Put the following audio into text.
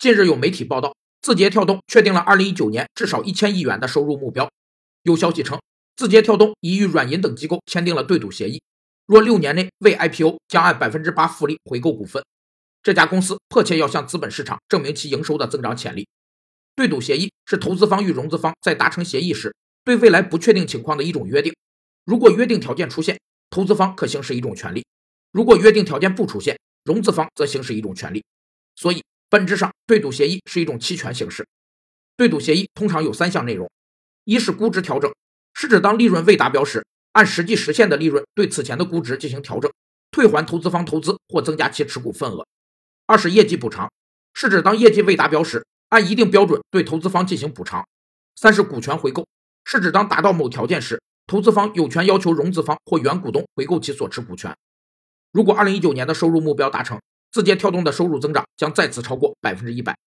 近日有媒体报道，字节跳动确定了2019年至少一千亿元的收入目标。有消息称，字节跳动已与软银等机构签订了对赌协议，若六年内未 IPO，将按百分之八复利回购股份。这家公司迫切要向资本市场证明其营收的增长潜力。对赌协议是投资方与融资方在达成协议时对未来不确定情况的一种约定。如果约定条件出现，投资方可行使一种权利；如果约定条件不出现，融资方则行使一种权利。所以。本质上，对赌协议是一种期权形式。对赌协议通常有三项内容：一是估值调整，是指当利润未达标时，按实际实现的利润对此前的估值进行调整，退还投资方投资或增加其持股份额；二是业绩补偿，是指当业绩未达标时，按一定标准对投资方进行补偿；三是股权回购，是指当达到某条件时，投资方有权要求融资方或原股东回购其所持股权。如果二零一九年的收入目标达成，字节跳动的收入增长将再次超过百分之一百。